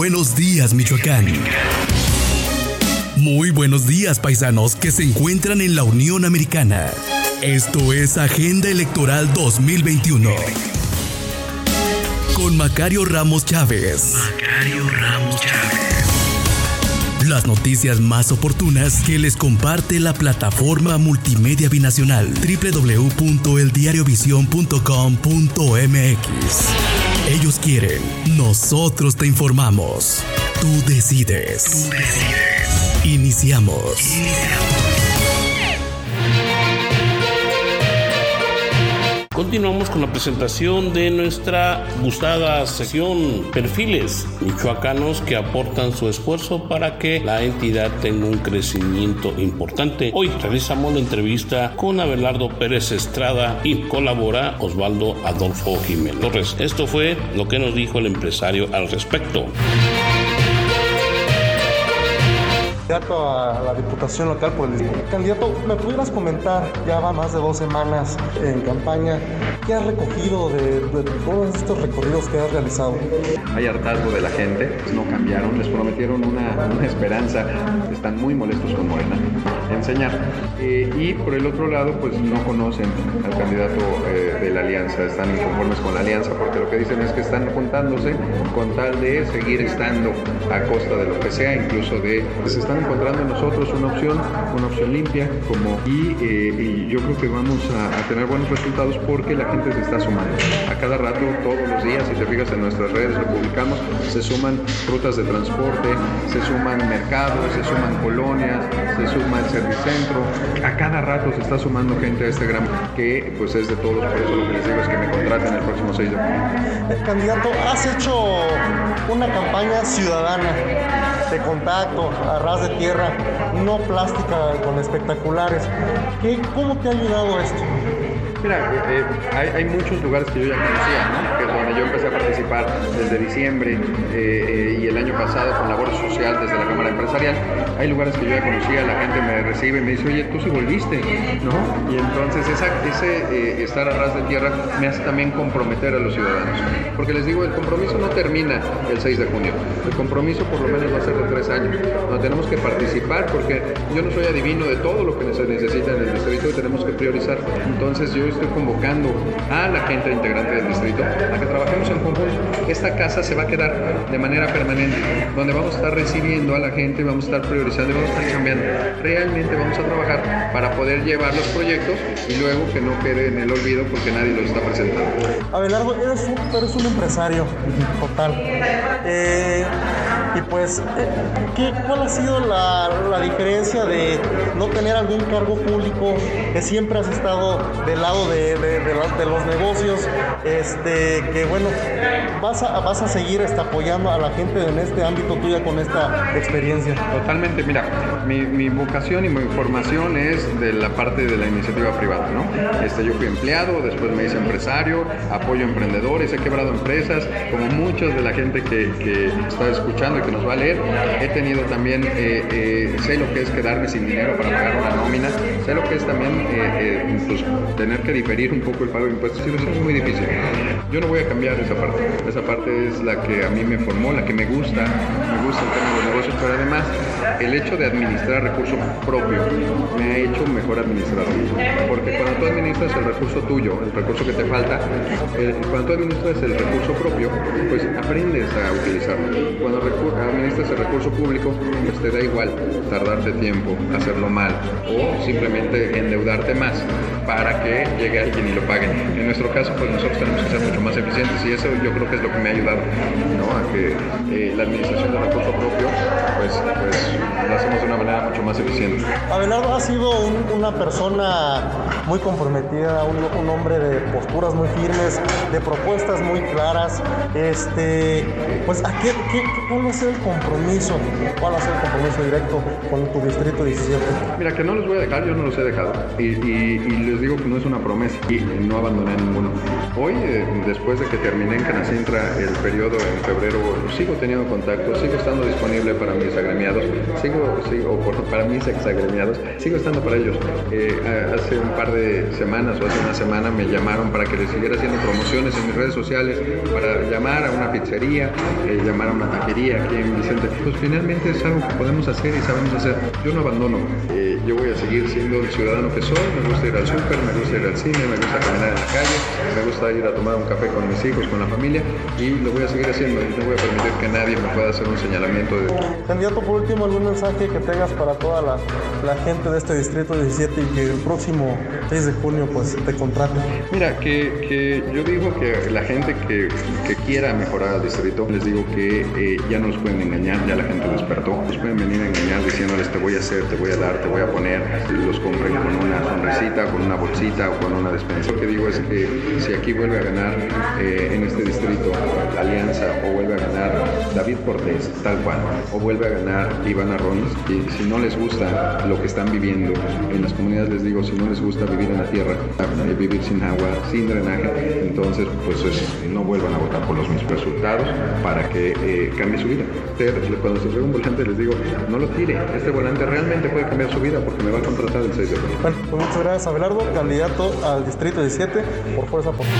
buenos días, Michoacán. Muy buenos días, paisanos que se encuentran en la Unión Americana. Esto es Agenda Electoral 2021. Con Macario Ramos Chávez. Macario Ramos Chávez. Las noticias más oportunas que les comparte la plataforma multimedia binacional www.eldiariovision.com.mx. Ellos quieren, nosotros te informamos. Tú decides. Tú decides. Iniciamos. Continuamos con la presentación de nuestra gustada sección Perfiles michoacanos que aportan su esfuerzo para que la entidad tenga un crecimiento importante. Hoy realizamos la entrevista con Abelardo Pérez Estrada y colabora Osvaldo Adolfo Jiménez Torres. Esto fue lo que nos dijo el empresario al respecto candidato a la diputación local por el Candidato, ¿me pudieras comentar, ya va más de dos semanas en campaña, qué has recogido de, todos estos recorridos que has realizado? Hay hartazgo de la gente, no cambiaron, les prometieron una, esperanza, están muy molestos con Morena, enseñar. Eh, y por el otro lado, pues no conocen al candidato eh, de la alianza, están inconformes con la alianza porque lo que dicen es que están juntándose con tal de seguir estando a costa de lo que sea, incluso de, pues están encontrando en nosotros una opción, una opción limpia, como eh, y, yo creo que vamos a, tener buenos resultados porque la gente se está sumando. A cada rato, todos los días, si te fijas en nuestras redes, lo publicamos, se suman rutas de transporte, se suman mercados, se suman colonias, se suma el servicentro. A cada rato se está sumando gente a este gran que pues es de todos, por eso lo que les digo es que me contraten el próximo 6 de junio. Candidato, has hecho una campaña ciudadana de contacto, a ras de tierra, no plástica con espectaculares. ¿Qué, ¿Cómo te ha ayudado esto? Mira, eh, eh, hay, muchos lugares que yo ya conocía, ¿no? que donde yo empecé a participar desde diciembre eh, y el año pasado con labor social desde la Cámara Empresarial. Hay lugares que yo ya conocía, la gente me recibe y me dice, oye, tú sí volviste, ¿no? Y entonces esa, ese estar a ras de tierra me hace también comprometer a los ciudadanos. Porque les digo, el compromiso no termina el 6 de junio, el compromiso por lo menos va a ser de tres años, donde tenemos que participar porque yo no soy adivino de todo lo que se necesita en el distrito y tenemos que priorizar. Entonces yo estoy convocando a la gente integrante del distrito a que trabajemos en conjunto. Esta casa se va a quedar de manera permanente, donde vamos a estar recibiendo a la gente, vamos a estar priorizando, vamos a estar cambiando. Realmente vamos a trabajar para poder llevar los proyectos y luego que no quede en el olvido porque nadie los está presentando. Abelardo, eres un, eres un empresario total. Eh, y pues, ¿qué, ¿cuál ha sido la, la diferencia de no tener algún cargo público que siempre has estado del lado de, de, los negocios, este, que bueno, vas a, vas a seguir este, apoyando a la gente en este ámbito tuya con esta experiencia. Totalmente, mira, mi, mi vocación y mi formación es de la parte de la iniciativa privada, ¿no? Este, yo fui empleado, después me hice empresario, apoyo emprendedores, he quebrado empresas, como muchos de la gente que, que está escuchando que nos va a leer, he tenido también, eh, eh, sé lo que es quedarme sin dinero para pagar una nómina, sé lo que es también eh, pues, tener que diferir un poco el pago de impuestos y eso es muy difícil. Yo no voy a cambiar esa parte. Esa parte es la que a mí me formó, la que me gusta. Me gusta el tema de los negocios, pero además el hecho de administrar recurso propio me ha hecho mejor administrador. Porque cuando tú administras el recurso tuyo, el recurso que te falta, cuando tú administras el recurso propio, pues aprendes a utilizarlo. Cuando administras el recurso público, pues te da igual tardarte tiempo, hacerlo mal o simplemente endeudarte más para que llegue alguien y lo pague. En nuestro caso, pues nosotros tenemos que ser mucho más eficientes y eso yo creo que es lo que me ha ayudado, ¿no? A que eh, la administración del recurso propio, pues, pues lo hacemos de una manera mucho más eficiente. Abelardo ha sido una persona muy comprometida, un, hombre de posturas muy firmes, de propuestas muy claras. Este, pues, ¿a qué, qué, ¿cuál va a ser el compromiso? ¿Cuál va a ser el compromiso directo con tu distrito 17? Mira, que no los voy a dejar, yo no los he dejado. Y, y, y les digo que no es una promesa y no abandoné ninguno. Hoy, eh, después de que terminé en Canacintra el periodo en febrero, sigo teniendo contacto, sigo estando disponible para mis agremiados, sigo, sigo para mis exagremiados, sigo estando para ellos. Eh, hace un par de semanas o hace una semana me llamaron para que les siguiera haciendo promociones en mis redes sociales, para llamar a una pizzería, eh, llamar a una taquería aquí en Vicente. Pues finalmente es algo que podemos hacer y sabemos hacer. Yo no abandono. Yo voy a seguir siendo el ciudadano que soy, me gusta ir al súper, me gusta ir al cine, me gusta caminar en la calle, me gusta ir a tomar un café con mis hijos, con la familia y lo voy a seguir haciendo y no voy a permitir que nadie me pueda hacer un señalamiento de... Candidato, por último, algún mensaje que tengas para toda la, la gente de este distrito 17 y que el próximo 6 de junio pues te contrate. Mira, que, que yo digo que la gente que, que quiera mejorar al distrito, les digo que eh, ya no los pueden engañar, ya la gente despertó, los pueden venir a engañar diciéndoles te voy a hacer, te voy a dar, te voy a poner, los compren con una sonrisita, con una bolsita o con una despensa. Lo que digo es que si aquí vuelve a ganar eh, en este distrito Alianza o vuelve a ganar David Cortés, tal cual, o vuelve a ganar Iván Arrones, y si no les gusta lo que están viviendo en las comunidades, les digo, si no les gusta vivir en la tierra, eh, vivir sin agua, sin drenaje, entonces pues no vuelvan a votar por los mismos resultados para que eh, cambie su vida. Cuando se ve un volante les digo, no lo tire, este volante realmente puede cambiar su vida porque me va a contratar el 6 de. Bueno, pues muchas gracias Abelardo, candidato al Distrito 17 por Fuerza Popular.